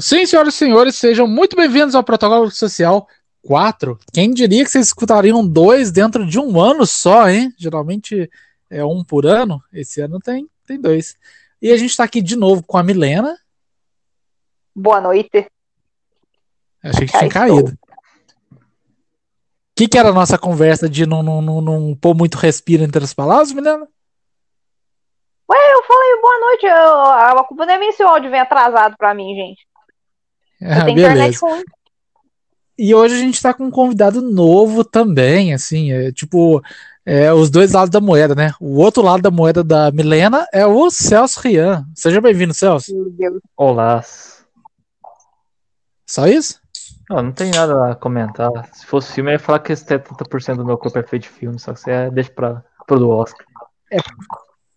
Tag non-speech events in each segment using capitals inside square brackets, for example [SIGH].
Sim, senhoras e senhores, sejam muito bem-vindos ao Protocolo Social 4. Quem diria que vocês escutariam dois dentro de um ano só, hein? Geralmente é um por ano. Esse ano tem, tem dois. E a gente tá aqui de novo com a Milena. Boa noite. Achei que tinha caído. O que, que era a nossa conversa de não, não, não, não pôr muito respiro entre as palavras, Milena? Ué, eu falei boa noite. Eu, a culpa não é minha se o áudio vem atrasado pra mim, gente. Ah, internet ruim. E hoje a gente tá com um convidado novo também, assim, é, tipo, é, os dois lados da moeda, né? O outro lado da moeda da Milena é o Celso Rian. Seja bem-vindo, Celso. Olá. Só isso? Não, não tem nada a comentar. Se fosse filme, eu ia falar que 70% do meu corpo é feito de filme, só que você é, deixa pra, pro Oscar. É,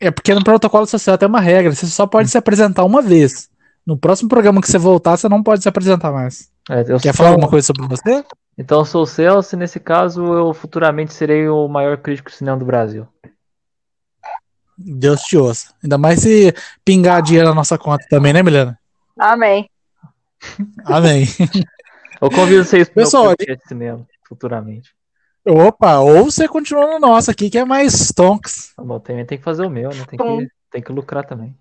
é porque no protocolo social tem uma regra, você só pode se apresentar uma vez. No próximo programa que você voltar, você não pode se apresentar mais. É, Quer sou... falar alguma coisa sobre você? Então eu sou o Celso e nesse caso eu futuramente serei o maior crítico de cinema do Brasil. Deus te ouça. Ainda mais se pingar dinheiro na nossa conta também, né, Milena? Amém. Amém. Eu convido vocês para Pessoal, de cinema futuramente. Opa, ou você continua no nosso aqui, que é mais tonks. Tá bom, tem, tem que fazer o meu, né? Tem que, tem que lucrar também.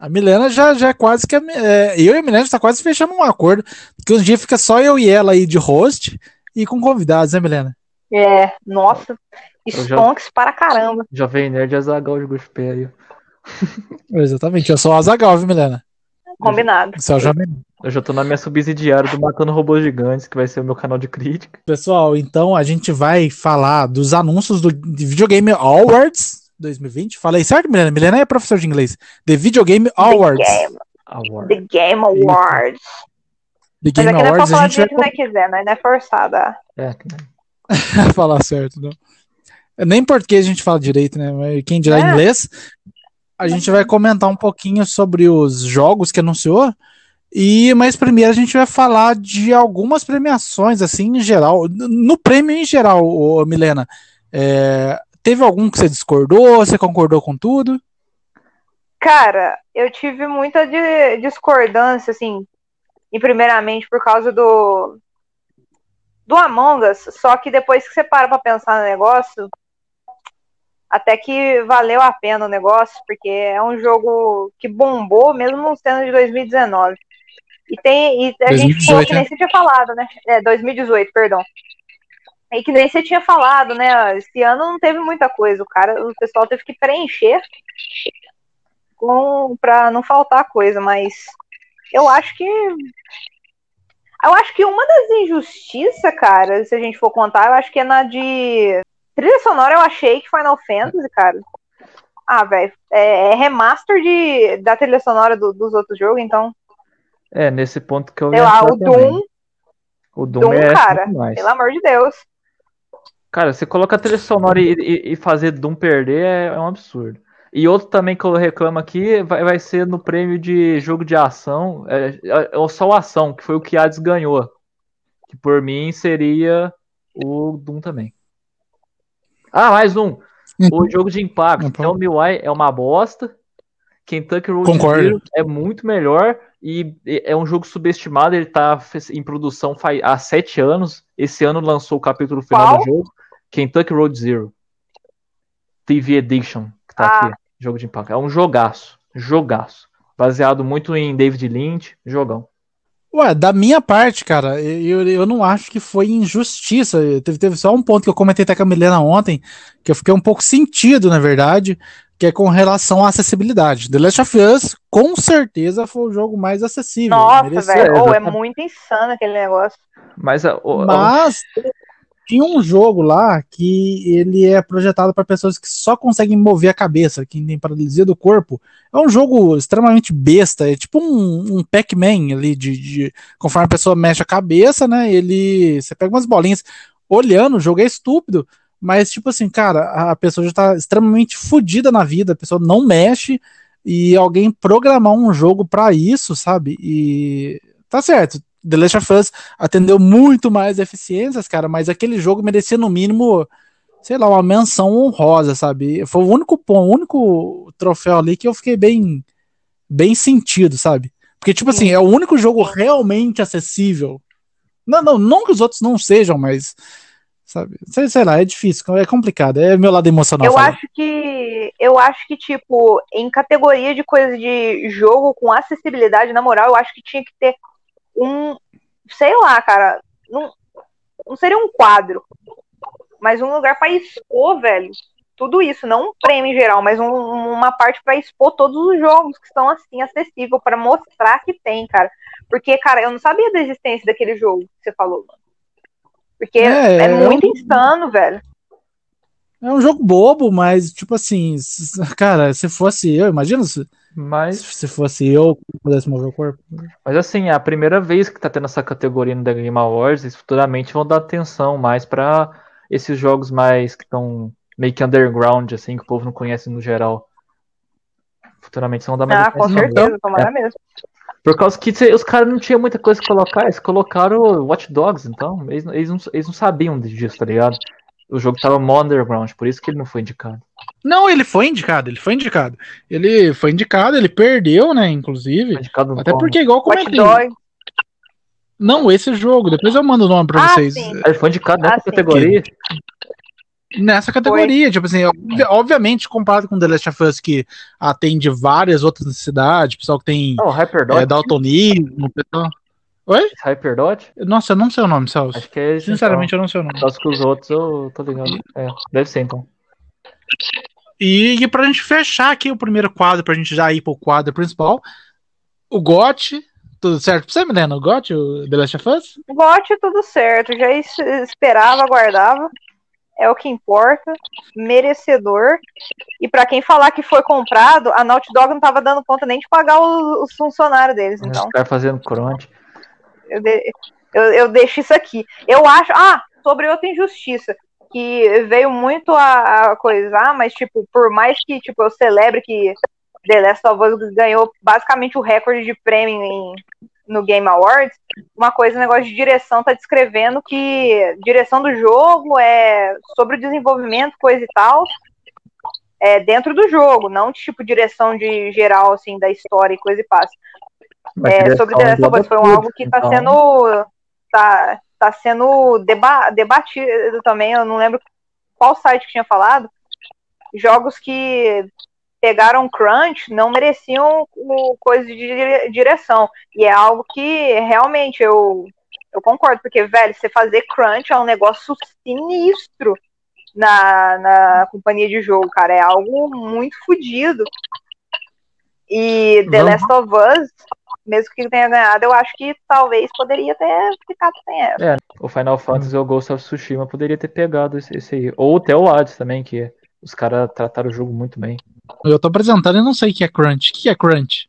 A Milena já, já é quase que. A, é, eu e a Milena já tá quase fechando um acordo. Que um dia fica só eu e ela aí de host e com convidados, né, Milena? É, nossa. Stonks já, para caramba. Jovem Nerd Azagal de Guspé aí. [LAUGHS] Exatamente, eu sou o Azagal, viu, Milena? Combinado. Você é o Jovem eu já tô na minha subsidiária do Matando Robôs Gigantes, que vai ser o meu canal de crítica. Pessoal, então a gente vai falar dos anúncios do Videogame Awards 2020. Falei certo, Milena? Milena é professor de inglês. The Video Game Awards. The Game, Award. The Game Awards. The Game Mas Awards. É a gente vai... quiser, né? Não é forçada. É. [LAUGHS] falar certo, não. Nem português a gente fala direito, né? Quem dirá é. inglês. A gente vai comentar um pouquinho sobre os jogos que anunciou. E mas primeiro a gente vai falar de algumas premiações assim em geral, no prêmio em geral, ô, Milena. É, Teve algum que você discordou? Você concordou com tudo? Cara, eu tive muita de discordância, assim, e primeiramente por causa do do Among Us, só que depois que você para pra pensar no negócio, até que valeu a pena o negócio, porque é um jogo que bombou, mesmo não sendo de 2019. E tem. E a 2018, gente falou que nem né? você tinha falado, né? É, 2018, perdão. E que nem você tinha falado, né? Esse ano não teve muita coisa. O cara, o pessoal teve que preencher com para não faltar coisa, mas eu acho que eu acho que uma das injustiças, cara, se a gente for contar, eu acho que é na de trilha sonora. Eu achei que Final Fantasy, cara. Ah, velho, é, é, remaster de, da trilha sonora do, dos outros jogos, então. É, nesse ponto que eu. Sei lá, o Doom. O Doom, Doom é cara, pelo amor de Deus. Cara, você coloca a trilha sonora e, e, e fazer Doom perder é, é, um absurdo. E outro também que eu reclamo aqui vai, vai ser no prêmio de jogo de ação, é, é, é só ação, que foi o que Hades ganhou. Que por mim seria o Doom também. Ah, mais um. O uhum. jogo de impacto. Tell Me Why é uma bosta. Kentucky Road Zero é muito melhor e é um jogo subestimado. Ele tá em produção há sete anos. Esse ano lançou o capítulo final Qual? do jogo. Kentucky Road Zero. TV Edition, que tá ah. aqui. Jogo de impacto. É um jogaço. Jogaço. Baseado muito em David Lynch. Jogão. Ué, da minha parte, cara, eu, eu não acho que foi injustiça. Teve, teve só um ponto que eu comentei até com a Milena ontem, que eu fiquei um pouco sentido, na verdade, que é com relação à acessibilidade. The Last of Us, com certeza, foi o jogo mais acessível. Nossa, velho, oh, é muito insano aquele negócio. Mas, oh, Mas tinha um jogo lá que ele é projetado para pessoas que só conseguem mover a cabeça, que tem paralisia do corpo. É um jogo extremamente besta, é tipo um, um Pac-Man ali, de, de, conforme a pessoa mexe a cabeça, né? Ele. Você pega umas bolinhas olhando, o jogo é estúpido, mas tipo assim, cara, a pessoa já tá extremamente fodida na vida, a pessoa não mexe e alguém programar um jogo para isso, sabe? E tá certo, The Last of Us atendeu muito mais eficiências, cara, mas aquele jogo merecia no mínimo, sei lá, uma menção honrosa, sabe? Foi o único ponto, o único troféu ali que eu fiquei bem bem sentido, sabe? Porque, tipo assim, é o único jogo realmente acessível. Não, não, não que os outros não sejam, mas. Sabe? Sei, sei lá, é difícil, é complicado. É meu lado emocional. Eu falar. acho que. Eu acho que, tipo, em categoria de coisa de jogo com acessibilidade, na moral, eu acho que tinha que ter um. Sei lá, cara. Não, não seria um quadro. Mas um lugar pra expor, velho. Tudo isso, não um prêmio em geral, mas um- uma parte pra expor todos os jogos que estão assim acessível pra mostrar que tem, cara. Porque, cara, eu não sabia da existência daquele jogo que você falou. mano. Porque É, é, é muito insano, velho. É um jogo bobo, mas, tipo assim, cara, se fosse eu, imagina se, Mas, se fosse eu que pudesse mover o corpo. mas assim, é a primeira vez que tá tendo essa categoria no The Game Awards, eles futuramente vão dar atenção mais pra esses jogos mais que estão meio que underground, assim, que o povo não conhece no geral. Futuramente vão dar mais Ah, com atenção. certeza, tomara mesmo. Por causa que os caras não tinham muita coisa pra colocar, eles colocaram o Watch Dogs, então eles, eles, não, eles não sabiam disso, tá ligado? O jogo tava mó underground, por isso que ele não foi indicado. Não, ele foi indicado, ele foi indicado. Ele foi indicado, ele perdeu, né, inclusive. Foi Até como? porque, igual comentei. Dogs. Não, esse jogo, depois eu mando o nome pra Ah, vocês. sim. Ele foi indicado nessa Ah, sim. categoria. Nessa categoria, tipo assim, obvi- obviamente, comparado com The Last of Us, que atende várias outras necessidades, pessoal que tem Oh, é, daltonismo, pessoal. Oi? Hyperdot? Nossa, eu não sei o nome, Celso. Acho que é esse. Sinceramente, eu não sei o nome. Então. Só que os outros eu tô ligado. É, deve ser então. E, e pra gente fechar aqui o primeiro quadro, pra gente já ir pro quadro principal, o GOT, tudo certo pra você, Milena? O GOT, o The Last of Us? Gote tudo certo, já es- esperava, aguardava. É o que importa, merecedor. E pra quem falar que foi comprado, a Naughty Dog não tava dando conta nem de pagar os, os funcionários deles. Então, Os caras fazendo crunch. Eu, eu, eu deixo isso aqui. Eu acho. Ah, sobre outra injustiça. Que veio muito a, a coisar, mas, tipo, por mais que tipo, eu celebre que The Last of Us ganhou basicamente o recorde de prêmio em- no Game Awards, uma coisa, o negócio de direção tá descrevendo que direção do jogo é sobre o desenvolvimento, coisa e tal, é dentro do jogo, não tipo direção de geral, assim, da história e coisa e passa. É, sobre The Last of Us foi um algo que tá então- sendo tá, tá sendo deba debatido também, eu não lembro qual site que tinha falado. Jogos que pegaram crunch não mereciam coisa de dire- direção. E é algo que realmente eu eu concordo, porque velho, você fazer crunch é um negócio sinistro na, na companhia de jogo, cara, é algo muito fodido. E The Vamos- Last of Us, mesmo que tenha ganhado, eu acho que talvez poderia ter ficado sem essa. É, o Final Fantasy ou Ghost of Tsushima poderia ter pegado esse, esse aí. Ou até o Hades também, que os caras trataram o jogo muito bem. Eu tô apresentando e não sei o que é crunch. O que é crunch?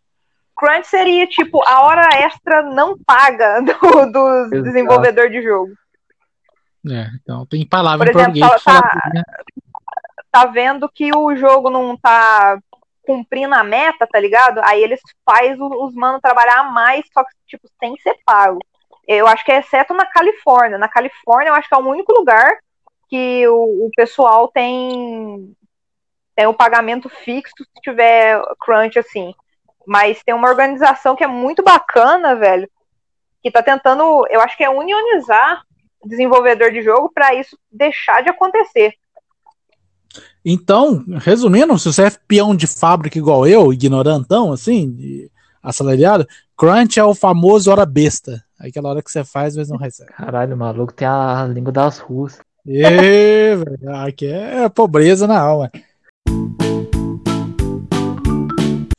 Crunch seria tipo a hora extra não paga [LAUGHS] do, do desenvolvedor de jogo. É, então tem palavra Por em exemplo, português pra tá- falar, né? Tá vendo que o jogo não tá cumprindo a meta, tá ligado? Aí eles fazem o- os manos trabalhar mais, só que, tipo, sem ser pago. Eu acho que é exceto na Califórnia. Na Califórnia, eu acho que é o único lugar que o, o pessoal tem, tem o pagamento fixo se tiver crunch, assim. Mas tem uma organização que é muito bacana, velho, que tá tentando, eu acho que é unionizar desenvolvedor de jogo pra isso deixar de acontecer. Então, resumindo, se você é peão de fábrica igual eu, ignorantão, assim, assalariado, crunch é o famoso hora besta. Aquela hora que você faz, mas não recebe. Caralho, o maluco tem a língua das ruas. Velho, aqui é pobreza na alma.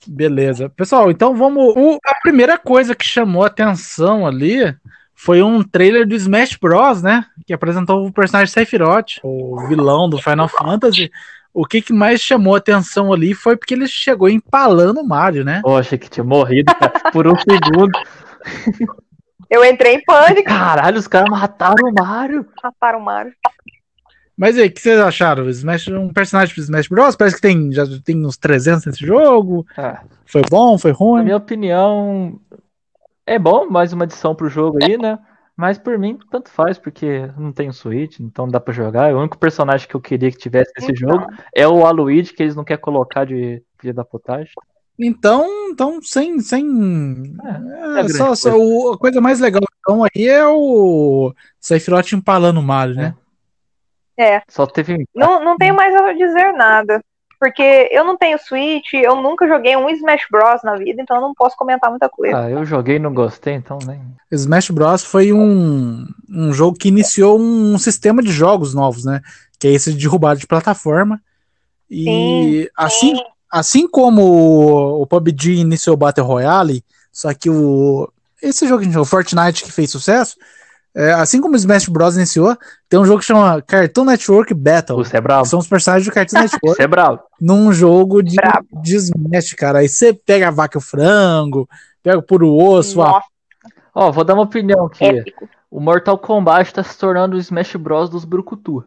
Beleza. Pessoal, então vamos. o- a primeira coisa que chamou a atenção ali foi um trailer do Smash Bros, né? Que apresentou o personagem Sephiroth, o vilão do Final Fantasy. O que, que mais chamou a atenção ali foi porque ele chegou empalando o Mario, né? Pô, achei que tinha morrido cara, [LAUGHS] por um segundo. Eu entrei em pânico, Caralho, os caras mataram o Mario. mataram o Mario. Mas e aí, o que vocês acharam? Smash, um personagem do Smash Bros? Parece que tem, já tem uns 300 nesse jogo. Ah, Foi bom, foi na ruim? minha opinião, é bom mais uma adição pro jogo aí, né? Mas por mim, tanto faz, porque não tem Switch, então dá pra jogar. O único personagem que eu queria que tivesse nesse Então, jogo é o Aluigi, que eles não querem colocar de filha da potagem. Então, então sem. sem É, é, é só, só o- a coisa mais legal então aí é o Sephiroth empalando o Mario, né? É. Só teve. Não, não tenho mais a dizer nada. Porque eu não tenho Switch, eu nunca joguei um Smash Bros na vida, então eu não posso comentar muita coisa. Ah, eu joguei e não gostei, então nem. Smash Bros. foi um, um jogo que iniciou um sistema de jogos novos, né? Que é esse de derrubada de plataforma. E Sim, assim, assim como o, PUBG iniciou o Battle Royale, só que o esse jogo, o Fortnite que fez sucesso, é, assim como o Smash Bros. iniciou, tem um jogo que chama Cartoon Network Battle. Você é bravo. São os personagens do Cartoon [LAUGHS] Network Você é bravo. num jogo de, Brabo. de Smash, cara. Aí você pega a vaca e o frango, pega o puro osso, Ó, vou dar uma opinião aqui. épico. O Mortal Kombat tá se tornando o Smash Bros dos Brucutu.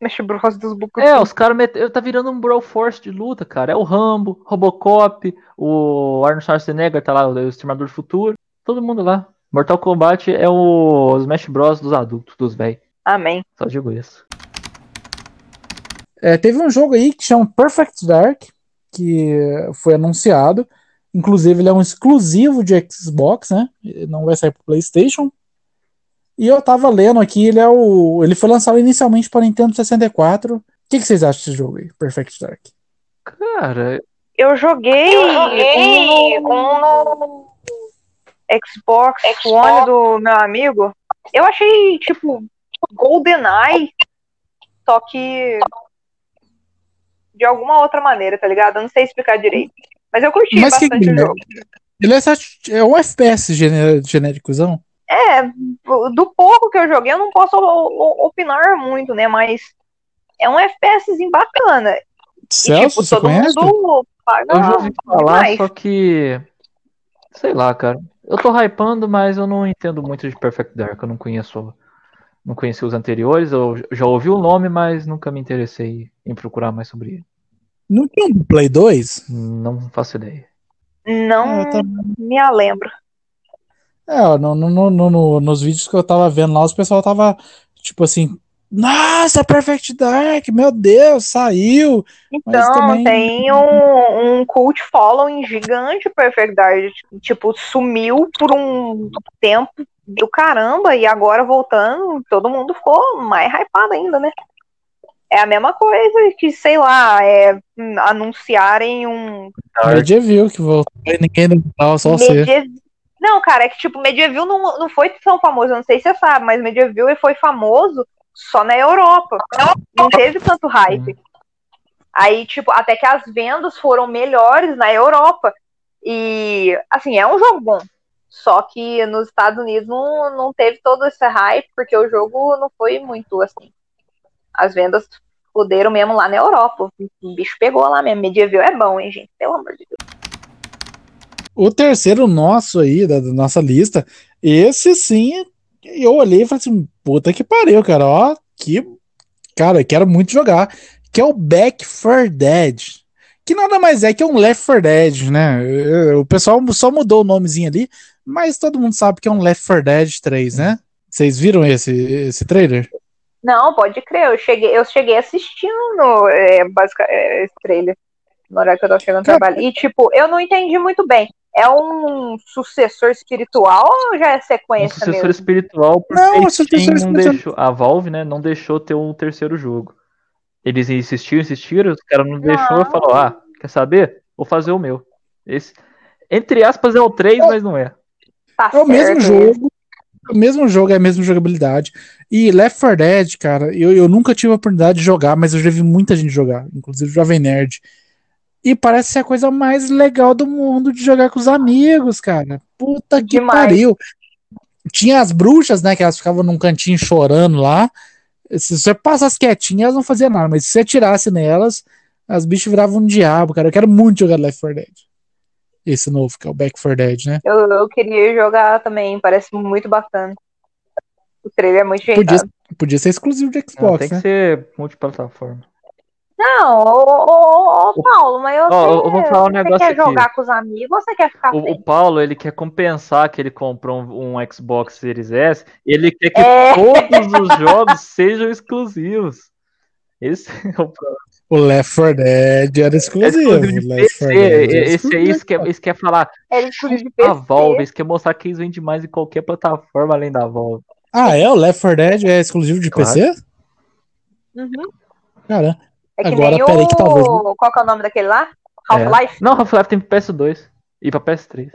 Smash Bros dos Bukutu. É, os caras met... tá virando um Brawl Force de luta, cara. É o Rambo, Robocop, o Arnold Schwarzenegger tá lá, o Exterminador do Futuro. Todo mundo lá. Mortal Kombat é o Smash Bros dos adultos, dos velhos. Amém. Só digo isso. É, teve um jogo aí que chama Perfect Dark, que foi anunciado. Inclusive, ele é um exclusivo de Xbox, né? Não vai sair pro PlayStation. E eu tava lendo aqui, ele é o. Ele foi lançado inicialmente para Nintendo 64. O que, que vocês acham desse jogo aí, Perfect Dark? Cara, Eu joguei, um no Xbox, One do meu amigo. Eu achei, tipo, GoldenEye, só que de alguma outra maneira, tá ligado? Eu não sei explicar direito. Mas eu curti Mas que bastante que o é? jogo. Ele é, é um FPS gené- genéricozão. É, do pouco que eu joguei, eu não posso opinar muito, né? Mas é um FPSzinho bacana. E, Celso, tipo, você todo conhece? mundo paga eu já ouvi falar, demais. só que. Sei lá, cara. Eu tô hypando, mas eu não entendo muito de Perfect Dark. Eu não conheço. Não conheci os anteriores. Eu já ouvi o nome, mas nunca me interessei em procurar mais sobre ele. Não tinha um Play 2? Não faço ideia. Não É, eu também. me lembro. É, no, no- no- nos vídeos que eu tava vendo lá, os pessoal tava tipo assim: Nossa, Perfect Dark, meu Deus, saiu. Então, também- tem um, um cult following gigante Perfect Dark. Tipo, sumiu por um tempo do caramba e agora voltando, todo mundo ficou mais hypado ainda, né? É a mesma coisa que, sei lá, é, hum, anunciarem um Medieval que voltou. e Ninguém não só você. Não, cara, é que tipo, Medieval não, não foi tão famoso, eu não sei se você sabe, mas Medieval foi famoso só na Europa. Não teve tanto hype. Aí, tipo, até que as vendas foram melhores na Europa. E, assim, é um jogo bom. Só que nos Estados Unidos não, não teve todo esse hype, porque o jogo não foi muito assim. As vendas poderam mesmo lá na Europa. O bicho pegou lá mesmo. Medieval é bom, hein, gente? Pelo amor de Deus. O terceiro nosso aí, da, da nossa lista, esse sim, eu olhei e falei assim: Puta que pariu, cara. Ó, que. Cara, eu quero muito jogar. Que é o Back 4 Dead. Que nada mais é que um Left 4 Dead, né? O pessoal só mudou o nomezinho ali, mas todo mundo sabe que é um Left 4 Dead 3, né? Vocês viram esse, esse trailer? Não, pode crer. Eu cheguei, eu cheguei assistindo é, basica- é, esse trailer na hora que eu tava chegando no Cara, trabalho. E, tipo, eu não entendi muito bem. É um sucessor espiritual ou já é Um sequência sucessor mesmo? espiritual, porque Não, a o sucessor não deixou, a Valve, né, não deixou ter um terceiro jogo. Eles insistiram, insistiram, os caras não deixou e falou: "Ah, quer saber? Vou fazer o meu". Esse entre aspas é o 3, mas não é. Tá É o mesmo jogo. É o mesmo jogo, é a mesma jogabilidade. E Left 4 Dead, cara, eu, eu nunca tive a oportunidade de jogar, mas eu já vi muita gente jogar, inclusive o Jovem Nerd. E parece ser a coisa mais legal do mundo de jogar com os amigos, cara. Puta que Demais. pariu. Tinha as bruxas, né, que elas ficavam num cantinho chorando lá. Se você passasse quietinho, elas não faziam nada, mas se você atirasse nelas, as bichas viravam um diabo, cara. Eu quero muito jogar Left 4 Dead. Esse novo, que é o Back 4 Dead, né? Eu, eu queria jogar também, parece muito bacana. O trailer é muito Podia, podia ser exclusivo de Não, Xbox, tem que né? ser multiplataforma. Não, ô, ô, ô, Paulo, mas Ó, você, eu vou falar um você negócio quer aqui. jogar com os amigos ou você quer ficar O, sem? o Paulo, ele quer compensar que ele comprou um, um Xbox Series S, ele quer que É. todos os jogos [LAUGHS] sejam exclusivos. Esse é o problema. O Left 4 Dead era É exclusivo. exclusivo de Left 4 PC. Dead era Esse aí exclusivo. isso quer, isso quer falar Era exclusivo de PC. a Valve, isso quer mostrar que eles vendem mais em qualquer plataforma além da Valve. Ah, é? O Left 4 Dead é exclusivo de Claro. PC? Uhum. Cara, É que Agora, nem peraí o... que talvez- Qual que é o nome daquele lá? Half-Life? Não, Half-Life tem pro PS2 e pra PS3.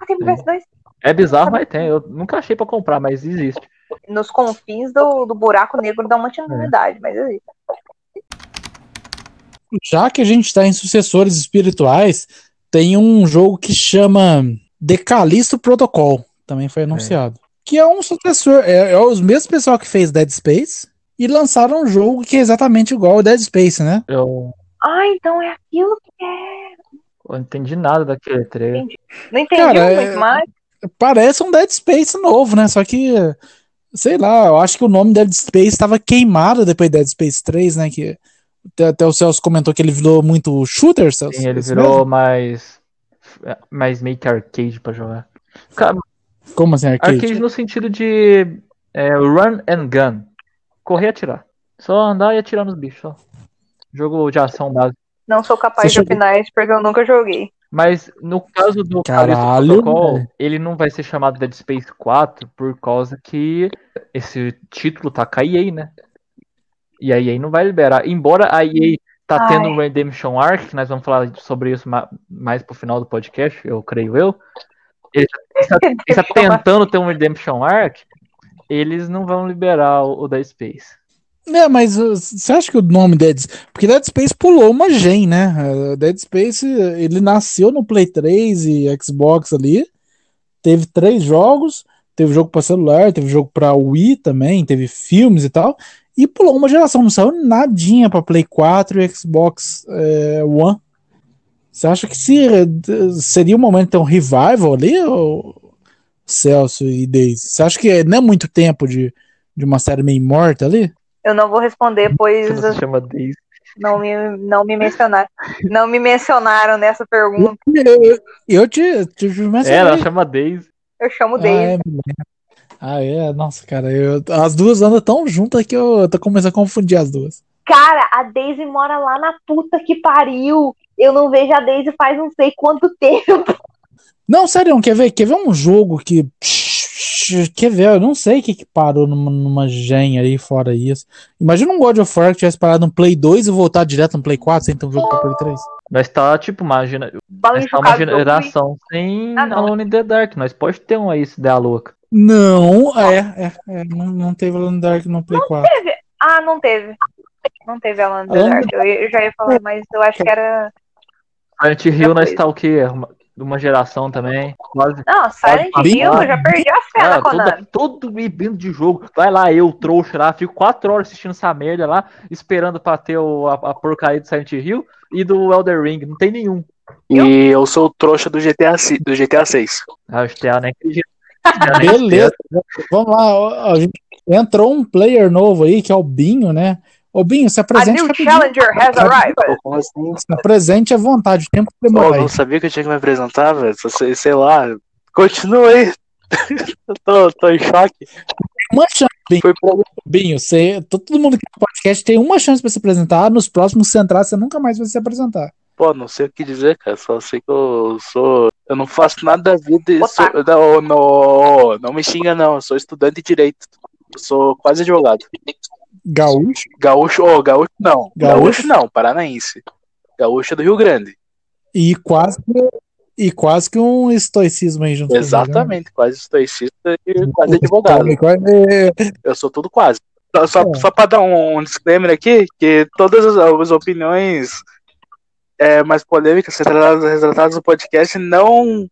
Ah, tem pro Sim. PS2. É bizarro, mas tem. Eu nunca achei pra comprar, mas existe. Nos confins do, do buraco negro da continuidade, mas existe. já que a gente está em sucessores espirituais, tem um jogo que chama The Callisto Protocol, também foi anunciado. Que é um sucessor, é, é os mesmos pessoal que fez Dead Space e lançaram um jogo que é exatamente igual ao Dead Space, né? Eu, Ah, então é aquilo que é. eu não entendi nada daquele trailer. Não entendi Cara, é- muito mais. Parece um Dead Space novo, né? Só que, sei lá, eu acho que o nome Dead Space estava queimado depois de Dead Space 3, né? Que até, até o Celso comentou que ele virou muito shooter, Celso. Sim, ele Isso virou mesmo? mais. Mais meio que arcade pra jogar. Cara, Como assim, arcade? arcade no sentido de é, run and gun. Correr e atirar. Só andar e atirar nos bichos. Só. Jogo de ação básico. Não sou capaz Você de opinar isso porque eu nunca joguei. Mas no caso do Caralho, Protocol, velho. ele não vai ser chamado Dead Space 4 por causa que esse título tá com a EA, né? E a EA não vai liberar. Embora a EA tá Ai. tendo um Redemption Arc, que nós vamos falar sobre isso ma- mais pro final do podcast, eu creio eu. Ele [LAUGHS] tá, ele tá tentando ter um Redemption Arc, eles não vão liberar o, o Dead Space. É, mas uh, você acha que o nome Dead Porque Dead Space pulou uma gen, né? Uh, Dead Space, uh, ele nasceu no Play 3 e Xbox ali. Teve três jogos. Teve jogo pra celular, teve jogo pra Wii também, teve filmes e tal. E pulou uma geração, não saiu nadinha pra Play 4 e Xbox eh, One. Você acha que se, seria o momento de ter um revival ali, ou Celso e Daisy? Você acha que não é muito tempo de, de uma série meio morta ali? Eu não vou responder, pois Você se chama Daisy. não me, não me mencionaram. Não me mencionaram nessa pergunta. Eu, eu te, te mencionei. É, ela chama Daisy. Eu chamo ah, Daisy. é, mulher. ah, é, nossa, cara, eu- as duas andam tão juntas que eu tô começando a confundir as duas. Cara, a Daisy mora lá na puta que pariu. Eu não vejo a Daisy faz não sei quanto tempo. Não, sério, quer ver? Quer ver um jogo que. Quer ver? Eu não sei o que, que parou numa, numa gen aí fora isso. Imagina um God of War que tivesse parado no Play 2 e voltar direto no Play 4 sem ter um jogo pra Play 3. Nós tá, tipo, imagina, nós tá uma geração sem Ah, não. Alone in the Dark. Nós pode ter um aí, se der a louca. Não, é, é, é, não, não teve Alone in the Dark no Play 4. Ah, não teve. Não teve Alan the Alan Dark. Eu, eu já ia falar, mas eu acho que era. Silent Hill, nós coisa. tá o quê? Uma, uma geração também. Quase. Não, Silent Pode Hill, eu já perdi a fé na Konami. todo, bebendo de jogo. Vai lá, eu, trouxa lá, fico quatro horas assistindo essa merda lá, esperando pra ter o, a, a porcaria do Silent Hill e do Elder Ring. Não tem nenhum. E eu sou o trouxa do GTA, do GTA 6. Ah, o GTA, né? [LAUGHS] Beleza, vamos lá. ó, entrou um player novo aí, que é o Binho, né? Ô Binho, se A apresente new rapidinho. challenger has arrived. Como assim? Se apresente à vontade, o tempo que Pô, demorar. não sabia que eu tinha que me apresentar, velho. Sei, sei lá. Continua aí. [LAUGHS] eu tô, tô em choque. Uma chance, Binho. Foi. Binho você, todo mundo que no podcast tem uma chance pra se apresentar. Nos próximos você entrar, você nunca mais vai se apresentar. Pô, não sei o que dizer, cara. Só sei que eu sou. Eu não faço nada da vida e sou. Não, não, não me xinga, não. Eu sou estudante de direito. Eu sou quase advogado. Gaúcho. Gaúcho, ô, gaúcho não. Gaúcho? Gaúcho não, paranaense. Gaúcho é do Rio Grande. E quase, e quase que um estoicismo aí junto com né? Exatamente, quase estoicista e quase advogado. Eu sou tudo quase. Só, É. só pra dar um, disclaimer aqui, que todas as, as opiniões é, mais polêmicas retratadas, retratadas no podcast não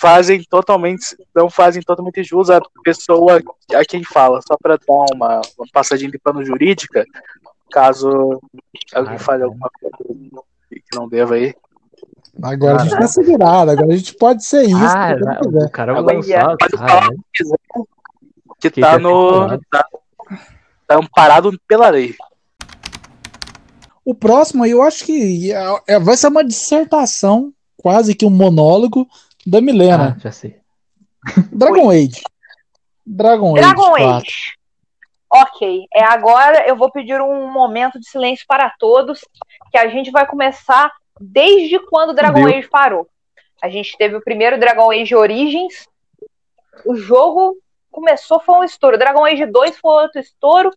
fazem totalmente não fazem totalmente jus à pessoa a quem fala. Só pra dar uma, uma passadinha de pano jurídica, caso alguém Claro, fale né? alguma coisa que não deva aí. Agora a gente tá segurado, agora a gente pode ser isso. Ah, né, o cara lançou. pode caralho. Que Que tá que é no. Tá, tá amparado pela lei. O próximo aí eu acho que é- é- vai ser uma dissertação, quase que um monólogo da Milena. Ah, já sei. [LAUGHS] Dragon Age. Dragon, Dragon Age. 4. Age. Ok, é agora eu vou pedir um momento de silêncio para todos, que a gente vai começar desde quando o Dragon Deu. Age parou. A gente teve o primeiro Dragon Age Origins, o jogo começou, foi um estouro. Dragon Age 2 foi outro estouro,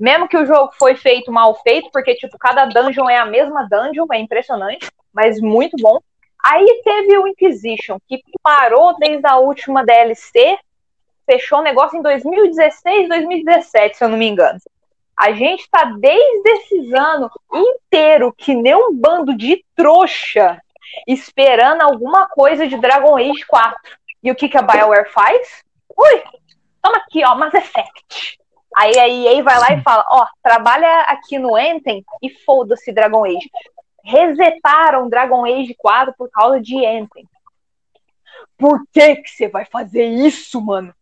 mesmo que o jogo foi feito mal feito, porque, tipo, cada dungeon é a mesma dungeon, é impressionante, mas muito bom. Aí teve o Inquisition, que parou desde a última DLC, fechou o negócio em 2016, 2017, se eu não me engano. A gente tá desde esses anos inteiro que nem um bando de trouxa esperando alguma coisa de Dragon Age 4. E o que, que a BioWare faz? Ui, toma aqui, ó, Mass Effect. Aí a EA vai lá e fala, ó, trabalha aqui no Anthem e foda-se Dragon Age. Resetaram Dragon Age 4 por causa de Anthem. Por que que você vai fazer isso, mano?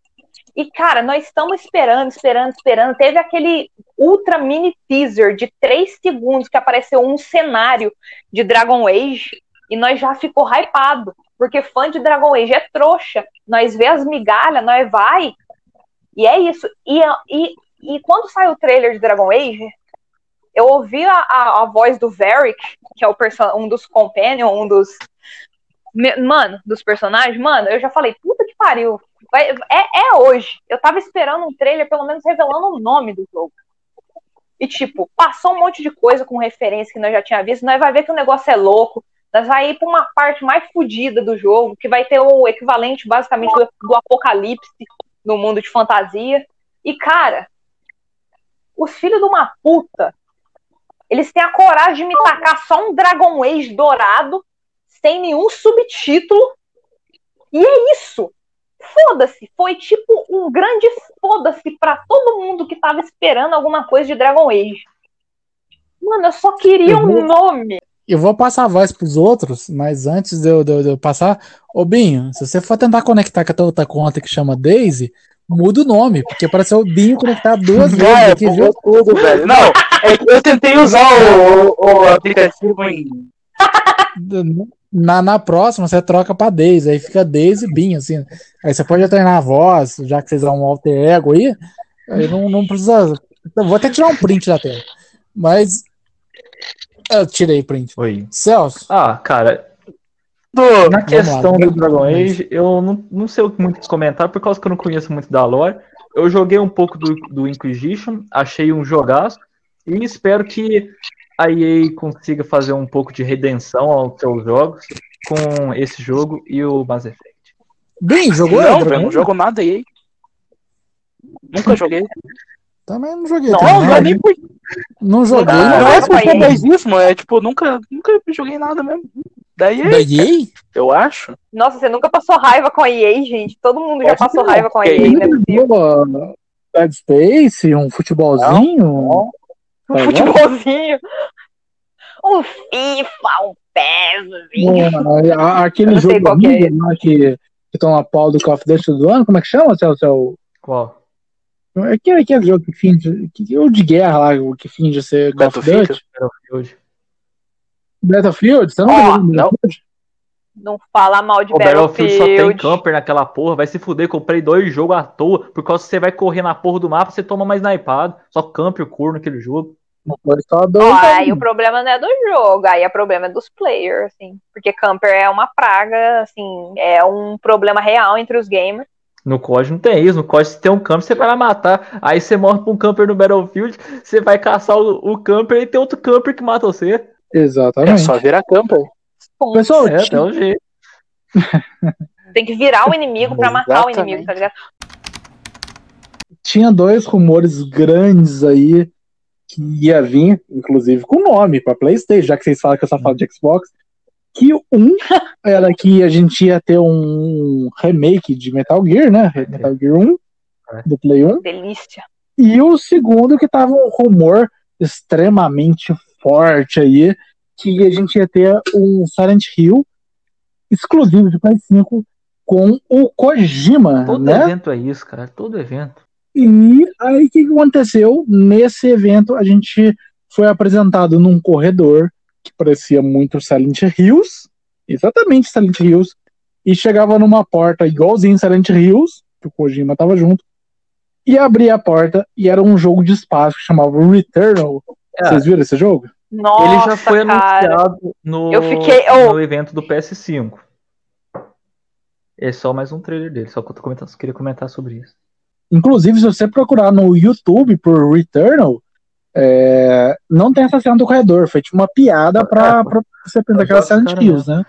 E, cara, nós estamos esperando, esperando, esperando. Teve aquele ultra mini teaser de 3 segundos que apareceu um cenário de Dragon Age e nós já ficou hypado. Porque fã de Dragon Age é trouxa. Nós vê as migalhas, nós vai. E é isso. E, e, e quando sai o trailer de Dragon Age, eu ouvi a, a, a voz do Varric, que é o um dos companion, um dos. Mano, dos personagens, mano, eu já falei, puta que pariu. Vai- é, é hoje. Eu tava esperando um trailer, pelo menos revelando o nome do jogo. E, tipo, passou um monte de coisa com referência que nós já tinha visto. Nós vai ver que o negócio é louco. Nós vai ir pra uma parte mais fodida do jogo, que vai ter o equivalente, basicamente, do, do apocalipse no mundo de fantasia. E, cara, os filhos de uma puta, eles têm a coragem de me tacar só um Dragon Age dourado, sem nenhum subtítulo. E é isso. Foda-se. Foi tipo um grande foda-se pra todo mundo que tava esperando alguma coisa de Dragon Age. Mano, eu só queria Eu um vou- nome. Eu vou passar a voz pros outros, mas antes de eu, de eu- de eu passar, ô Binho, se você for tentar conectar com a tua outra conta que chama Daisy, muda o nome, porque apareceu o Binho conectado duas vezes é, aqui, tudo, velho. Não, é que eu tentei usar o, o aplicativo em. Na, na próxima você troca pra Daisy, aí fica Daisy e Binho, assim. Aí você pode treinar a voz, já que vocês dão um alter ego aí, aí não, não precisa. Vou até tirar um print da tela. Mas. Eu tirei print. Oi. Celso, Ah, cara, Do... na lá, questão do Dragon mas- Age, eu não, não sei muito o que comentar, por causa que eu não conheço muito da lore. Eu joguei um pouco do, do Inquisition, achei um jogaço, e espero que a EA consiga fazer um pouco de redenção aos seus jogos com esse jogo e o Mass Effect. Binho, jogou? Não, velho, não jogo nada aí. Nunca joguei. Também não joguei. Não, também, não é nem por, não joguei. Ah, não mas- é por ser aí. mesmo, é tipo, nunca, nunca joguei nada mesmo. Daí, Da EA? eu acho. Nossa, você nunca passou raiva com a EA, gente. Todo mundo já Acho passou não. raiva com a EA, né? Jogou Dead Space, um futebolzinho. Não. Um Tá ligado? futebolzinho. Um FIFA, um. Não, a- aquele não jogo que é lá que, que toma pau do Call of Duty do ano, como é que chama, Celso? É Qual? É aquele, aquele jogo que finge. Que, o de guerra lá, o que finge ser Call of Battlefield? Duty. Battlefield. Battlefield? Você não jogando não. Battlefield? Não fala mal de O Battlefield só tem Battlefield. camper naquela porra, vai se fuder, comprei dois jogos à toa, por causa que você vai correr na porra do mapa, você toma mais snipado, só camper o cor naquele jogo. Não foi só dois. Não. aí o problema não é do jogo, aí o problema é dos players, assim. Porque camper é uma praga, assim, é um problema real entre os gamers. No COD não tem isso, no COD se tem um camper, você vai lá matar, aí você morre pra um camper no Battlefield, você vai caçar o, o camper e tem outro camper que mata você. É Exatamente. só virar camper. Pessoal, É, é o jeito. [LAUGHS] Tem que virar o inimigo pra matar o inimigo, tá ligado? tinha dois rumores grandes aí que ia vir, inclusive com nome para PlayStation, já que vocês falam que eu só falo de Xbox. Que um era que a gente ia ter um remake de Metal Gear, né? Metal Gear 1, É. do Play 1. Delícia. E o segundo que tava um rumor extremamente forte aí, que a gente ia ter um Silent Hill exclusivo de Play 5 com o Kojima, Todo né? evento é isso, cara, todo evento. E aí o que que aconteceu? Nesse evento a gente foi apresentado num corredor que parecia muito Silent Hills, exatamente Silent Hills, e chegava numa porta igualzinho Silent Hills, que o Kojima tava junto, e abri a porta e era um jogo de espaço que chamava Returnal. É. Vocês viram esse jogo? Nossa, Ele já foi cara. anunciado no, Eu fiquei- oh. no evento do PS5. É só mais um trailer dele, só que eu tô comentando, queria comentar sobre isso. Inclusive, se você procurar no YouTube por Returnal, é, não tem essa cena do corredor. Foi tipo uma piada pra, pra você pensar que era Nossa, Silent cara, Hills, né?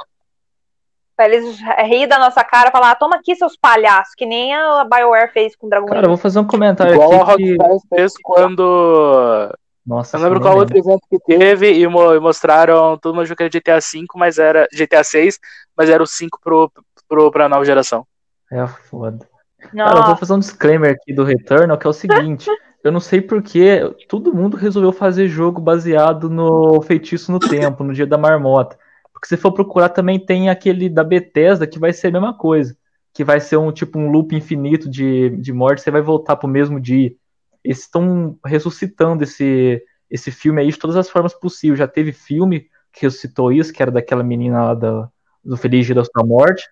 Pra eles rirem da nossa cara e falar, "Ah, toma aqui seus palhaços, que nem a BioWare fez com o Dragon Cara, eu vou fazer um comentário Igual a aqui que... Rockstar fez quando. Nossa, Eu não lembro qual outro evento que teve e mo- e mostraram todo mundo achou que era GTA V, mas era GTA 6, mas era o 5 pro, pro, pra nova geração. É foda. Cara, eu Nossa, vou fazer um disclaimer aqui do Returnal, que é o seguinte. [LAUGHS] eu não sei porque todo mundo resolveu fazer jogo baseado no Feitiço no Tempo, no Dia da Marmota. Porque se for procurar também tem aquele da Bethesda que vai ser a mesma coisa. Que vai ser um tipo um loop infinito de, de morte, você vai voltar pro mesmo dia. Eles estão ressuscitando esse, esse filme aí de todas as formas possíveis. Já teve filme que ressuscitou isso, que era daquela menina lá do, do Feliz Dia da Sua Morte.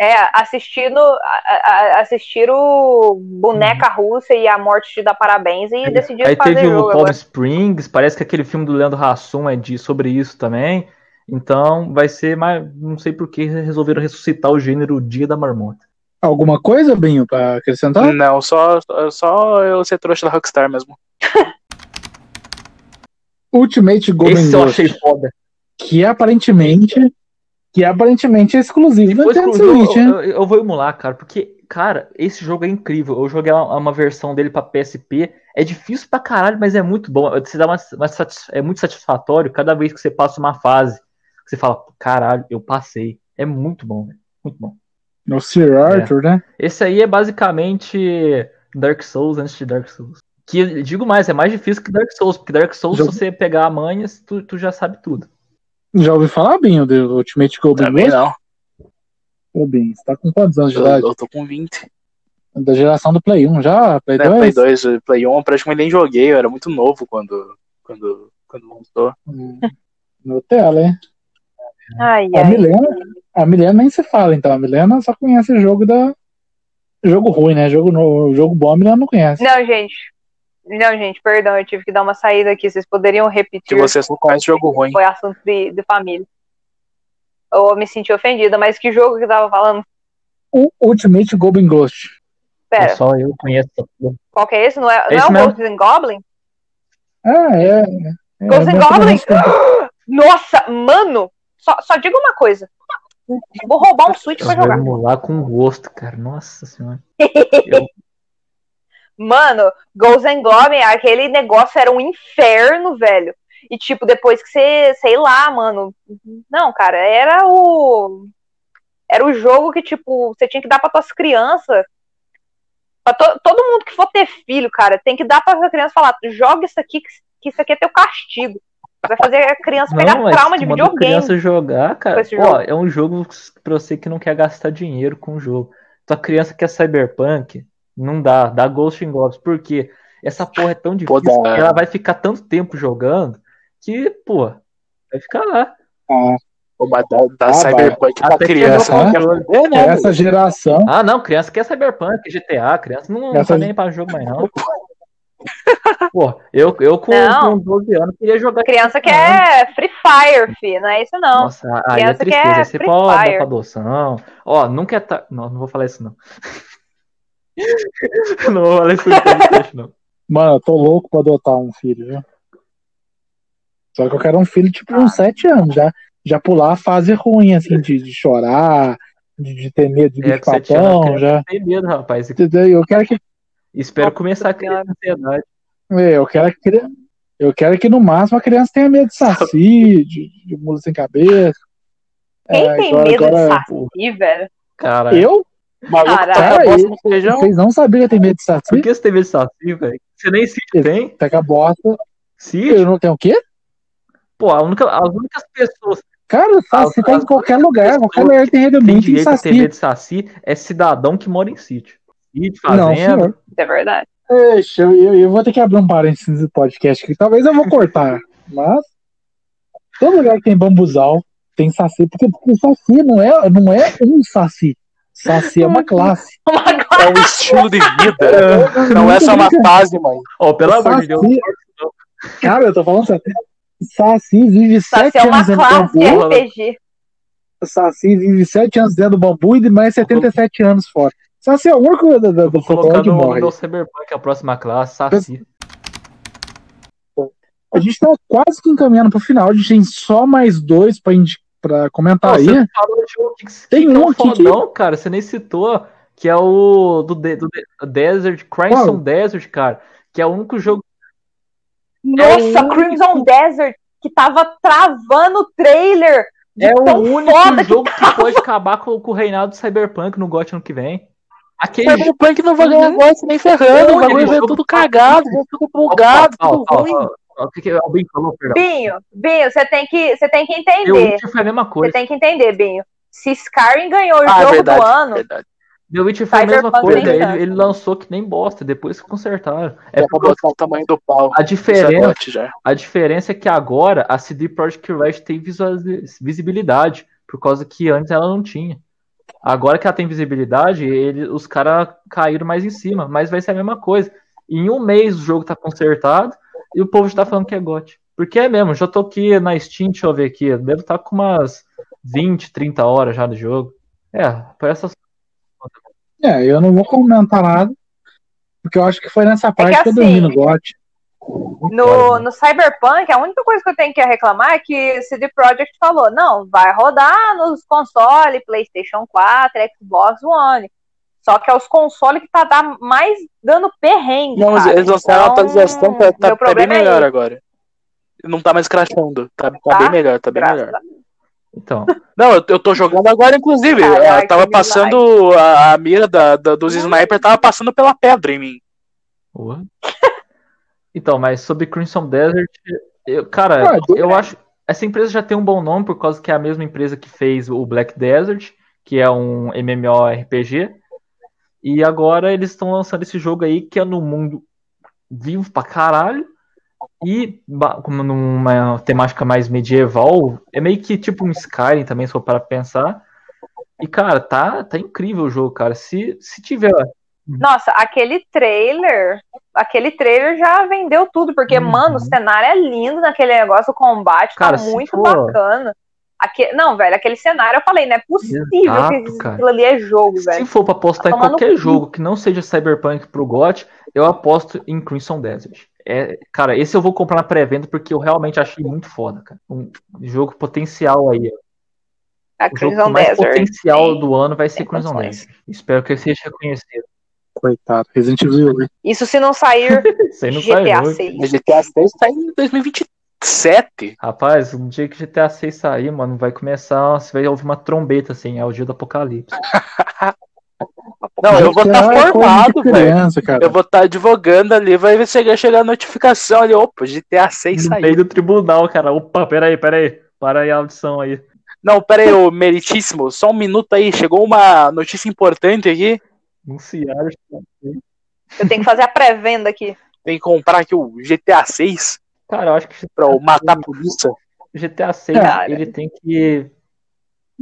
É, assistindo, a- a- assistir o Boneca Russa e a Morte te dá parabéns e decidiram Aí fazer teve jogo o Palm agora. Springs, parece que aquele filme do Leandro Hassum é de, sobre isso também. Então vai ser mais. Não sei por que resolveram ressuscitar o gênero Dia da Marmota. Alguma coisa, Binho, pra acrescentar? Não, só, só eu ser trouxa da Rockstar mesmo. [LAUGHS] Ultimate Golden Esse eu achei foda. que aparentemente que aparentemente é exclusivo da o Switch, eu, eu vou emular, cara, porque, cara, esse jogo é incrível. Eu joguei uma, uma versão dele pra PSP. É difícil pra caralho, mas é muito bom. Você dá uma, uma é muito satisfatório cada vez que você passa uma fase. Que você fala, caralho, eu passei. É muito bom, velho. Muito bom. No Sir Arthur, né? Esse aí é basicamente Dark Souls antes de Dark Souls. Que, digo mais, é mais difícil que Dark Souls, porque Dark Souls, Jogo- se você pegar a manha, tu, tu já sabe tudo. Já ouviu falar, Binho, do Ultimate Golden Também Ghost? não. Ô, Binho, você tá com quantos anos de Eu, idade? eu tô com 20. Da geração do Play 1 já? Play Né, 2? Play 2, Play 1, eu praticamente nem joguei, eu era muito novo quando, quando, quando lançou. Hum, Nutella, hein? Ai, A ai. Milena, a Milena nem se fala, então. A Milena só conhece o jogo da. Jogo ruim, né? Jogo, no... jogo bom a Milena não conhece. Não, gente. Não, gente, perdão, eu tive que dar uma saída aqui. Vocês poderiam Que repetir? você só conhece jogo ruim. Foi assunto de, de família. Eu me senti ofendida, mas que jogo que tava falando? O Ultimate Golden Ghost. É Pera, só eu conheço qual que é esse? Não é, não é esse o mesmo. Ghosts and Goblin? Ah, é. é Ghosts and é bom que Goblin? não- [GASPS] Nossa, mano! Só, só diga uma coisa. Vou roubar um Switch Eu pra vou jogar. emular com gosto, cara. Nossa senhora. [LAUGHS] Mano, and Goblin, aquele negócio era um inferno, velho. E tipo, depois que você, sei lá, mano. Não, cara, era o. Era o jogo que, tipo, você tinha que dar pra tuas crianças. Pra to- todo mundo que for ter filho, cara, tem que dar pra sua criança falar: joga isso aqui, que isso aqui é teu castigo. Vai fazer a criança pegar Não, trauma de videogame. criança jogar, cara, ó, é um jogo pra você que não quer gastar dinheiro com o jogo. Tua criança quer Cyberpunk, não dá, dá Ghost in Goblins, porque essa porra é tão Pô, difícil, dá. ela vai ficar tanto tempo jogando que, pô, vai ficar lá. Ah, Pô, mas dá, dá Ah, Cyberpunk pra Até criança. quer controle. foder, né? essa geração. Ah, não, criança quer Cyberpunk, GTA, criança não, não Essa- tá nem pra jogo mais não. [LAUGHS] Pô, eu, eu com, Não. com 12 anos queria jogar. Criança quer Free Fire, fi, não é isso não. Nossa, aí é Criança tristeza. quer você pode dar Fire. pra adoção. Ó, nunca é ta... Não, não vou falar isso, não. [LAUGHS] [LAUGHS] não vou podcast, não. Mano, eu tô louco pra adotar um filho, viu? Só que eu quero um filho, tipo, uns sete anos, já, já pular a fase ruim, assim, de, de chorar, de, de ter medo de É, bicho anos, papão, eu já. tenho medo, rapaz. Entendeu? Eu quero que, Espero começar a criar ansiedade. é, eu quero que, eu quero que no máximo a criança tenha medo de saci, de, de mula sem cabeça. Quem É, tem agora- medo agora- de saci, velho? Cara, Eu? O maluco Caralho. taca a Cara, bosta eu- no feijão. Vocês não sabiam que eu tenho medo de por saci? que você tem medo de saci, velho? Você nem sítio tem? Taca a bosta. Sítio? Eu não tenho o quê? Pô, a única, as únicas pessoas Cara, saci As- tá em qualquer lugar, qualquer lugar tem que redemoinho, tem direito ter saci. medo de saci é cidadão que mora em sítio. Sítio, Não, fazenda. senhor. Isso é verdade. Deixa, eu, eu, eu vou ter que abrir um parênteses nesse podcast aqui. Talvez eu vou cortar, [LAUGHS] mas todo lugar que tem bambuzal tem saci, porque, porque saci não é, não é um saci. Saci é uma classe. [LAUGHS] Uma É é um estilo de vida. Não é só uma fase, mãe. Ó, pelo amor de Deus. Saci- Cara, eu tô falando sério. Saci vive Saci sete é anos dentro do classe bambu. RPG. Saci vive sete anos dentro do bambu e mais 77 anos fora. Saci é o único do, do, do colocar que no, no morre. meu Cyberpunk, a próxima classe, Saci. A gente tá quase que encaminhando pro final. A gente tem só mais dois pra, indi- pra comentar Pô, aí. você falou de um que, que Tem que é um aqui que- fodão, cara, você nem citou, que é o do, de- do de- Desert, Crimson Qual? Desert, cara, que é o único jogo Nossa, único- Crimson Desert, que tava travando o trailer. de É o único foda que jogo que pode acabar com, com o reinado do Cyberpunk no GOT ano que vem. Aquele Cyberpunk não vai ganhar gosto nem ferrando. O bagulho veio tudo cagado, veio tudo bugado, Ó, ó, tudo ó, ruim. O que, que o Binho falou, perdão? Binho, Binho, você tem que, você tem que o entender. Witcher foi a mesma Você coisa. tem que entender, Binho. Se Skyrim ganhou o Ah, jogo verdade, do ano, verdade. The Witcher foi a mesma coisa. Ele, ele lançou que nem bosta, depois que consertaram. É É pra botar o tamanho do pau. a é diferença, a diferença é que agora a CD Projekt Red tem visibilidade, por causa que antes ela não tinha. Agora que ela tem visibilidade, ele, os caras caíram mais em cima, mas vai ser a mesma coisa. Em um mês o jogo tá consertado e o povo já tá falando que é GOT. Porque é mesmo, já tô aqui na Steam, deixa eu ver aqui, devo estar com umas 20, 30 horas já do jogo. É, por essas É, eu não vou comentar nada, porque eu acho que foi nessa parte que, eu assim, dormi no GOT. no, no Cyberpunk, a única coisa que eu tenho que reclamar é que CD Projekt falou, não, vai rodar nos consoles, PlayStation 4, Xbox One. Só que é os consoles que tá dar mais dando perrengue. Não, cara. eles lançaram a Então, atualização, tá, tá- meu tá bem é melhor esse, agora. Não tá mais crashando. Tá, tá Tá? bem melhor, tá bem graças melhor. a. Então, [LAUGHS] Não, eu, eu tô jogando agora, inclusive. Caraca, Eu tava passando a, a mira da, da- dos snipers, tava passando pela pedra em mim. Porra. Então, mas sobre Crimson Desert, eu, cara, Ah, do- eu acho. Essa empresa já tem um bom nome por causa que é a mesma empresa que fez o Black Desert, que é um MMORPG. E agora eles estão lançando esse jogo aí que é no mundo vivo pra caralho. E como numa temática mais medieval, é meio que tipo um Skyrim também, se for para pensar. E, cara, tá, tá incrível o jogo, cara. Se, se tiver Nossa, aquele trailer, aquele trailer já vendeu tudo, porque, Uhum. mano, o cenário é lindo naquele negócio, o combate Cara, tá muito for- bacana. Aque... Não, velho, aquele cenário eu falei, não é possível Exato, que cara. aquilo ali é jogo, Se velho. for pra apostar Tá em qualquer jogo que não seja Cyberpunk pro GOT, eu aposto em Crimson Desert. É, cara, esse eu vou comprar na pré-venda porque eu realmente achei muito foda, cara. Um jogo potencial aí. ó. A O jogo Crimson com mais Desert. potencial tem- do ano vai ser Crimson condições. Desert. Espero que ele seja reconhecido. Coitado, Resident Evil. né? Isso se não sair [LAUGHS] Isso não sai GTA hoje. 6. Mas GTA 6 tá em 2027. Rapaz, um dia que GTA 6 sair, mano, vai começar. Você vai ouvir uma trombeta assim, é o dia do apocalipse. [LAUGHS] Não, eu vou estar é coisa de formado, velho. Eu vou estar advogando ali, vai chegar, chegar a notificação ali. Opa, GTA 6 No saiu. meio do tribunal, cara. Opa, peraí, peraí. Para aí a audição aí. Não, pera aí, ô meritíssimo, só um minuto aí. Chegou uma notícia importante aqui. Anunciaram. Eu tenho que fazer a pré-venda aqui. Tem que comprar aqui o GTA 6 Cara, eu acho que pra matar a polícia. O GTA 6, Cara. ele tem que.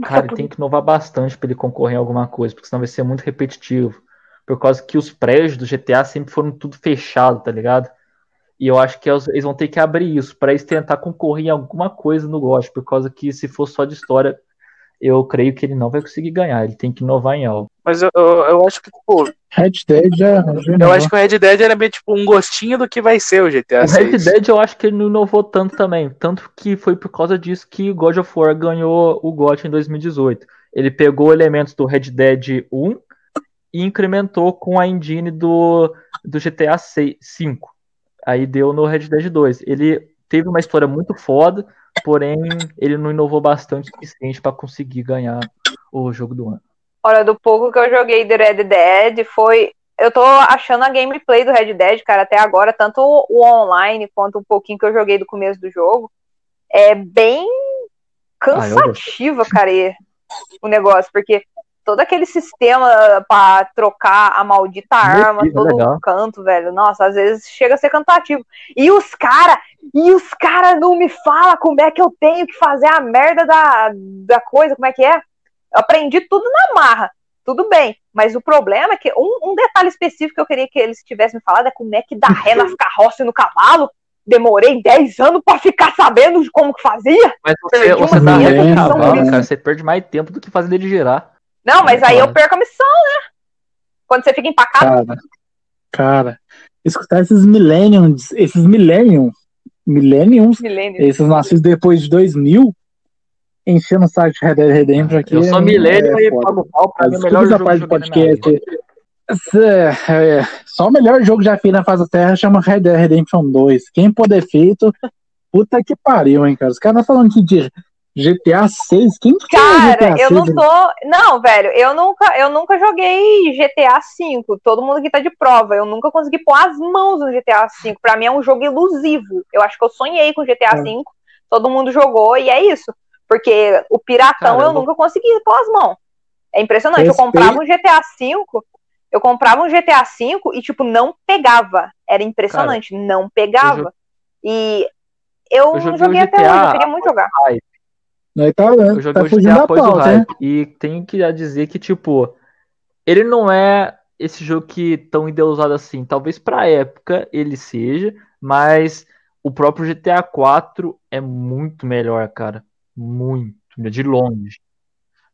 Cara, ele tem que inovar bastante pra ele concorrer em alguma coisa, porque senão vai ser muito repetitivo. Por causa que os prédios do GTA sempre foram tudo fechado, tá ligado? E eu acho que eles vão ter que abrir isso pra eles tentar concorrer em alguma coisa no GOT, por causa que se for só de história, eu creio que ele não vai conseguir ganhar. Ele tem que inovar em algo. Mas eu, eu, eu acho que, tipo, Red Dead já. já eu acho que o Red Dead era meio tipo um gostinho do que vai ser o GTA O Red 6. Dead eu acho que ele não inovou tanto também. Tanto que foi por causa disso que God of War ganhou o GOT em 2018. Ele pegou elementos do Red Dead 1 e incrementou com a engine do, do GTA 6, 5. Aí deu no Red Dead 2. Ele teve uma história muito foda, porém ele não inovou bastante o suficiente para conseguir ganhar o jogo do ano. Olha, do pouco que eu joguei do Red Dead, foi. Eu tô achando a gameplay do Red Dead, cara, até agora, tanto o online quanto um pouquinho que eu joguei do começo do jogo, é bem Ah, cansativa, cara, e- o negócio, porque todo aquele sistema pra trocar a maldita arma, todo legal. canto, velho, nossa, às vezes chega a ser cansativo. E os cara, e os cara não me fala como é que eu tenho que fazer a merda da, da coisa, como é que é? Eu aprendi tudo na marra. tudo bem. Mas o problema é que um, um detalhe específico que eu queria que eles tivessem me falado é como é que dá ré nas [LAUGHS] carroças e no cavalo. Demorei 10 anos pra ficar sabendo de como que fazia. Mas você, Perdi você uma tá vez, com o são cavalo, cara. Você perde mais tempo do que fazendo ele girar. Não, mas aí eu perco a missão, né? Quando você fica empacado. Cara, cara, escutar esses millenniums, esses millennium, millenniums, Milênio. esses nascidos depois de 2000, enchendo o saco de Red Dead Redemption aqui. Eu sou milênio é e pago pau pra mim, melhor parte que do podcast. Esse, é, só o melhor jogo já fiz na face da Terra chama Red Dead Redemption 2. Quem pôr defeito, puta que pariu, hein, cara. Os caras falando aqui de GTA 6. Quem que Cara, GTA eu 6? não tô. Não, velho, eu nunca, eu nunca joguei GTA V. Todo mundo aqui tá de prova. Eu nunca consegui pôr as mãos no GTA V. Pra mim é um jogo ilusivo. Eu acho que eu sonhei com GTA É. V. Todo mundo jogou e é isso. Porque o Piratão Cara, eu eu nunca consegui pôr as mãos. É impressionante. Eu Respeito. comprava um GTA V. Eu comprava um GTA V e, tipo, não pegava. Era impressionante. não pegava. E eu, eu não joguei até GTA hoje. Eu queria muito jogar. Nós tá, Eu tá joguei o fugindo GTA da após o pauta, né? hype. E tenho que dizer que, tipo, ele não é esse jogo que tão endeusado assim. Talvez pra época ele seja, mas o próprio GTA 4 é muito melhor, cara. Muito, de longe.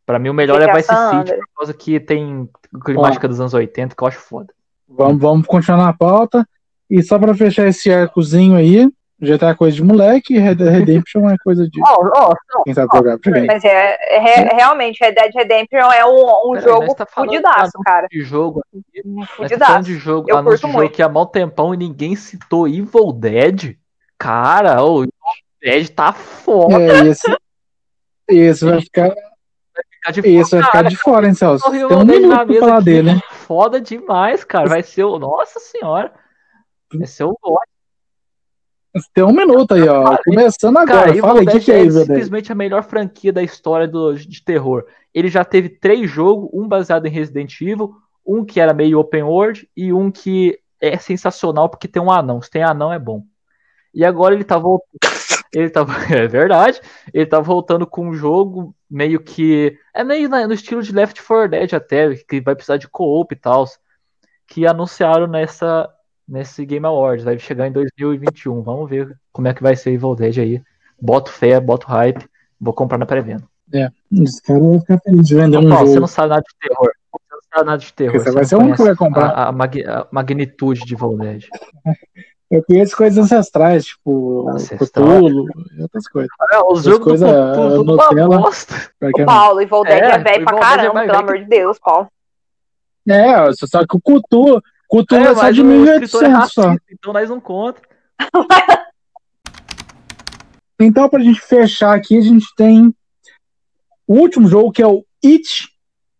Pra mim, o melhor é Vice City, por causa que tem climática dos anos 80, que eu acho foda. Vamos, vamos continuar na pauta. E só pra fechar esse arcozinho aí, GTA é coisa de moleque, Red Dead Redemption é coisa de Ó, ó, quem sabe jogar videogame. Mas é, é re- realmente, Red Dead Redemption é um, um Peraí, jogo mas tá fudidaço, cara. de jogo aqui, mas tá Fudidaço. de jogo, Eu anúncio curto de jogo muito. que há mó tempão e ninguém citou Evil Dead. Cara, o Evil Dead tá foda. É, esse, esse vai ficar, Ficar de esse vai ficar de fora, hein, Celso? Tem um minuto pra falar aqui, dele, né? Foda demais, cara. Vai ser o. Nossa senhora. Vai ser o God. Tem um minuto aí, ó. Cara, Começando agora. Cara, Evil Fala aí, o que, é é Evil Dead? simplesmente a melhor franquia da história do, de terror. Ele já teve três jogos, um baseado em Resident Evil, um que era meio open world e um que é sensacional porque tem um anão. Se tem anão é bom. E agora ele tá voltando. Ele tá, [LAUGHS] é verdade. Ele tá voltando com um jogo meio que. É meio no estilo de Left 4 Dead até, que vai precisar de co-op e tal. Que anunciaram nessa, nesse Game Awards. Vai chegar em 2021. Vamos ver como é que vai ser Evil Dead aí. Boto fé, boto hype. Vou comprar na pré-venda. Esse cara vai ficar feliz de vender um Paulo, você jogo. não sabe nada de terror. Você não sabe nada de terror. Você vai não ser o único que vai comprar. A, a mag- a magnitude de Evil Dead. [LAUGHS] Eu conheço coisas ancestrais, tipo Ancestral. Cthulhu e outras coisas. Ah, os jogos do coisas, Cthulhu, tudo uma Nutella. bosta. O Paulo, Evil Dead É, é, velho pra é caramba, mais pelo velho amor de Deus, Paulo. É, você sabe que o Cthulhu, Cthulhu é, só mas de o escritor é 1800 só. então nós não conta. [LAUGHS] Então, pra gente fechar aqui, a gente tem o último jogo, que é o It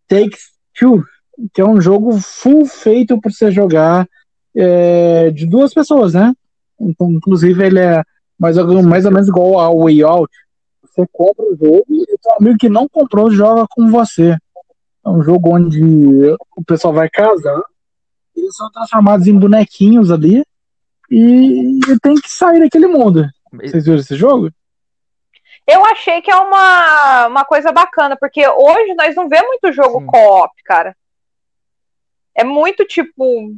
Takes Two, que é um jogo full feito para você jogar é, de duas pessoas, né? Então, inclusive, ele é mais, ou- mais ou menos igual ao Way Out. Você compra o jogo e o seu amigo que não comprou joga com você. É um jogo onde o pessoal vai casar, eles são transformados em bonequinhos ali e tem que sair daquele mundo. Vocês viram esse jogo? Eu achei que é uma, uma coisa bacana, porque hoje nós não vemos muito jogo co-op, cara. É muito tipo.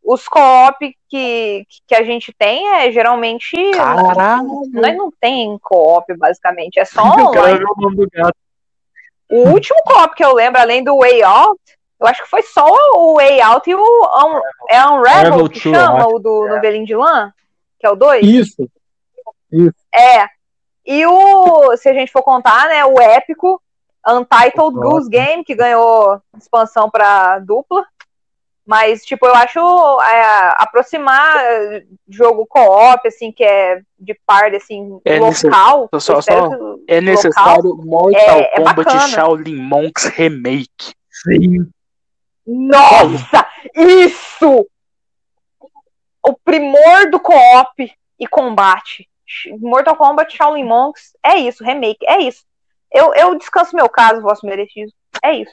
Os co-op que, que a gente tem é geralmente. Caralho. Nós não tem co-op, basicamente. É só [LAUGHS] online. o nome do gato. O último co-op que eu lembro, além do Way Out, eu acho que foi só o Way Out e o Un é Unravel Unravel que 2, eu chama, o do novelinho de lã, que é o 2. Isso. É. E o, se a gente for contar, né, o épico Untitled Nossa. Goose Game, que ganhou expansão pra dupla. Mas, tipo, eu acho é, aproximar jogo co-op, assim, que é de par, assim, É local. Só- espero só- que É necessário Mortal é- é Kombat bacana. Shaolin Monks Remake. Sim. Nossa! Isso! O primor do co-op e combate. Mortal Kombat Shaolin Monks é isso, remake, é isso. Eu, eu descanso meu caso, vosso merecido. É isso.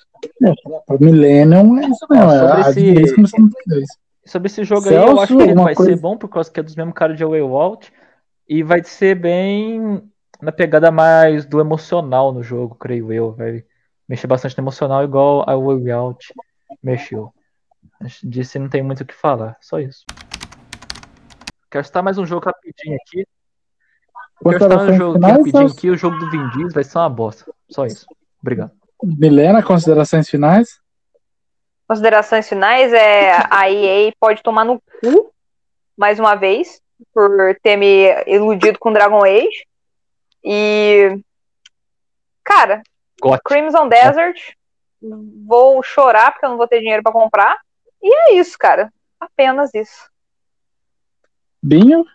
Para Millennium é isso mesmo. É, sobre a esse- diferença começou no Play 2. Sobre esse jogo aí, eu Celso, acho que ele vai coisa- ser bom por causa que é dos mesmos caras de Away Out. E vai ser bem na pegada mais do emocional no jogo, creio eu. Vai, mexer bastante no emocional, igual a Way Out mexeu. Disse não tem muito o que falar, só isso. Quero citar mais um jogo rapidinho aqui. Quero citar um jogo aqui, rapidinho aqui. O jogo do Vin Diesel vai ser uma bosta. Só isso. Obrigado. Milena, considerações finais? Considerações finais é a EA pode tomar no cu mais uma vez por ter me iludido com Dragon Age. E cara, Got. Crimson Desert, vou chorar porque eu não vou ter dinheiro para comprar. E é isso, cara. Apenas isso. Binho?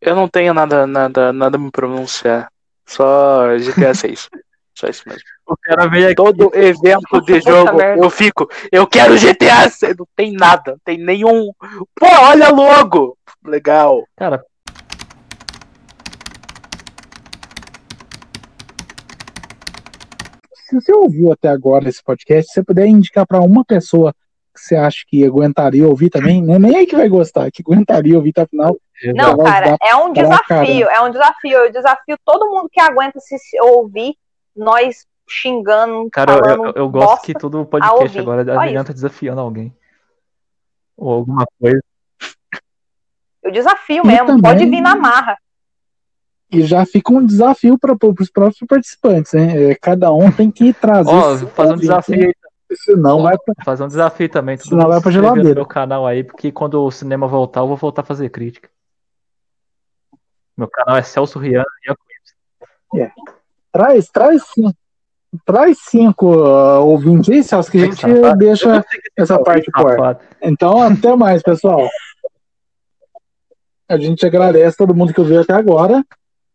Eu não tenho nada, nada, nada a me pronunciar. Só GTA 6. [LAUGHS] Só isso mesmo. O cara veio aqui. Todo evento de jogo, eu fico, eu quero GTA 6. Não tem nada, não tem nenhum. Pô, olha logo! Legal. Cara, Se você ouviu até agora esse podcast, se você puder indicar para uma pessoa que você acha que aguentaria ouvir também, né? nem é que vai gostar, que aguentaria ouvir até o final. Não, cara, é um desafio, é um desafio. Eu desafio todo mundo que aguenta se ouvir nós xingando, cara, eu, falando eu, eu gosto bosta. que todo podcast agora adianta desafiando alguém. Ou alguma coisa. Eu desafio mesmo, também- pode vir na marra. E já fica um desafio para os próprios participantes, né? É, Cada um tem que trazer. Ó, seu fazer um desafio aí. Senão vai pra... Fazer um desafio também. Senão mundo vai pra se geladeira. Meu canal aí, porque quando o cinema voltar, eu vou voltar a fazer crítica. Meu canal é Celso Rian e Traz, traz sim. Traz cinco uh, ouvintes aí, Celso, que a gente deixa essa parte. Safado. Então, até mais, pessoal. A gente agradece todo mundo que ouviu até agora.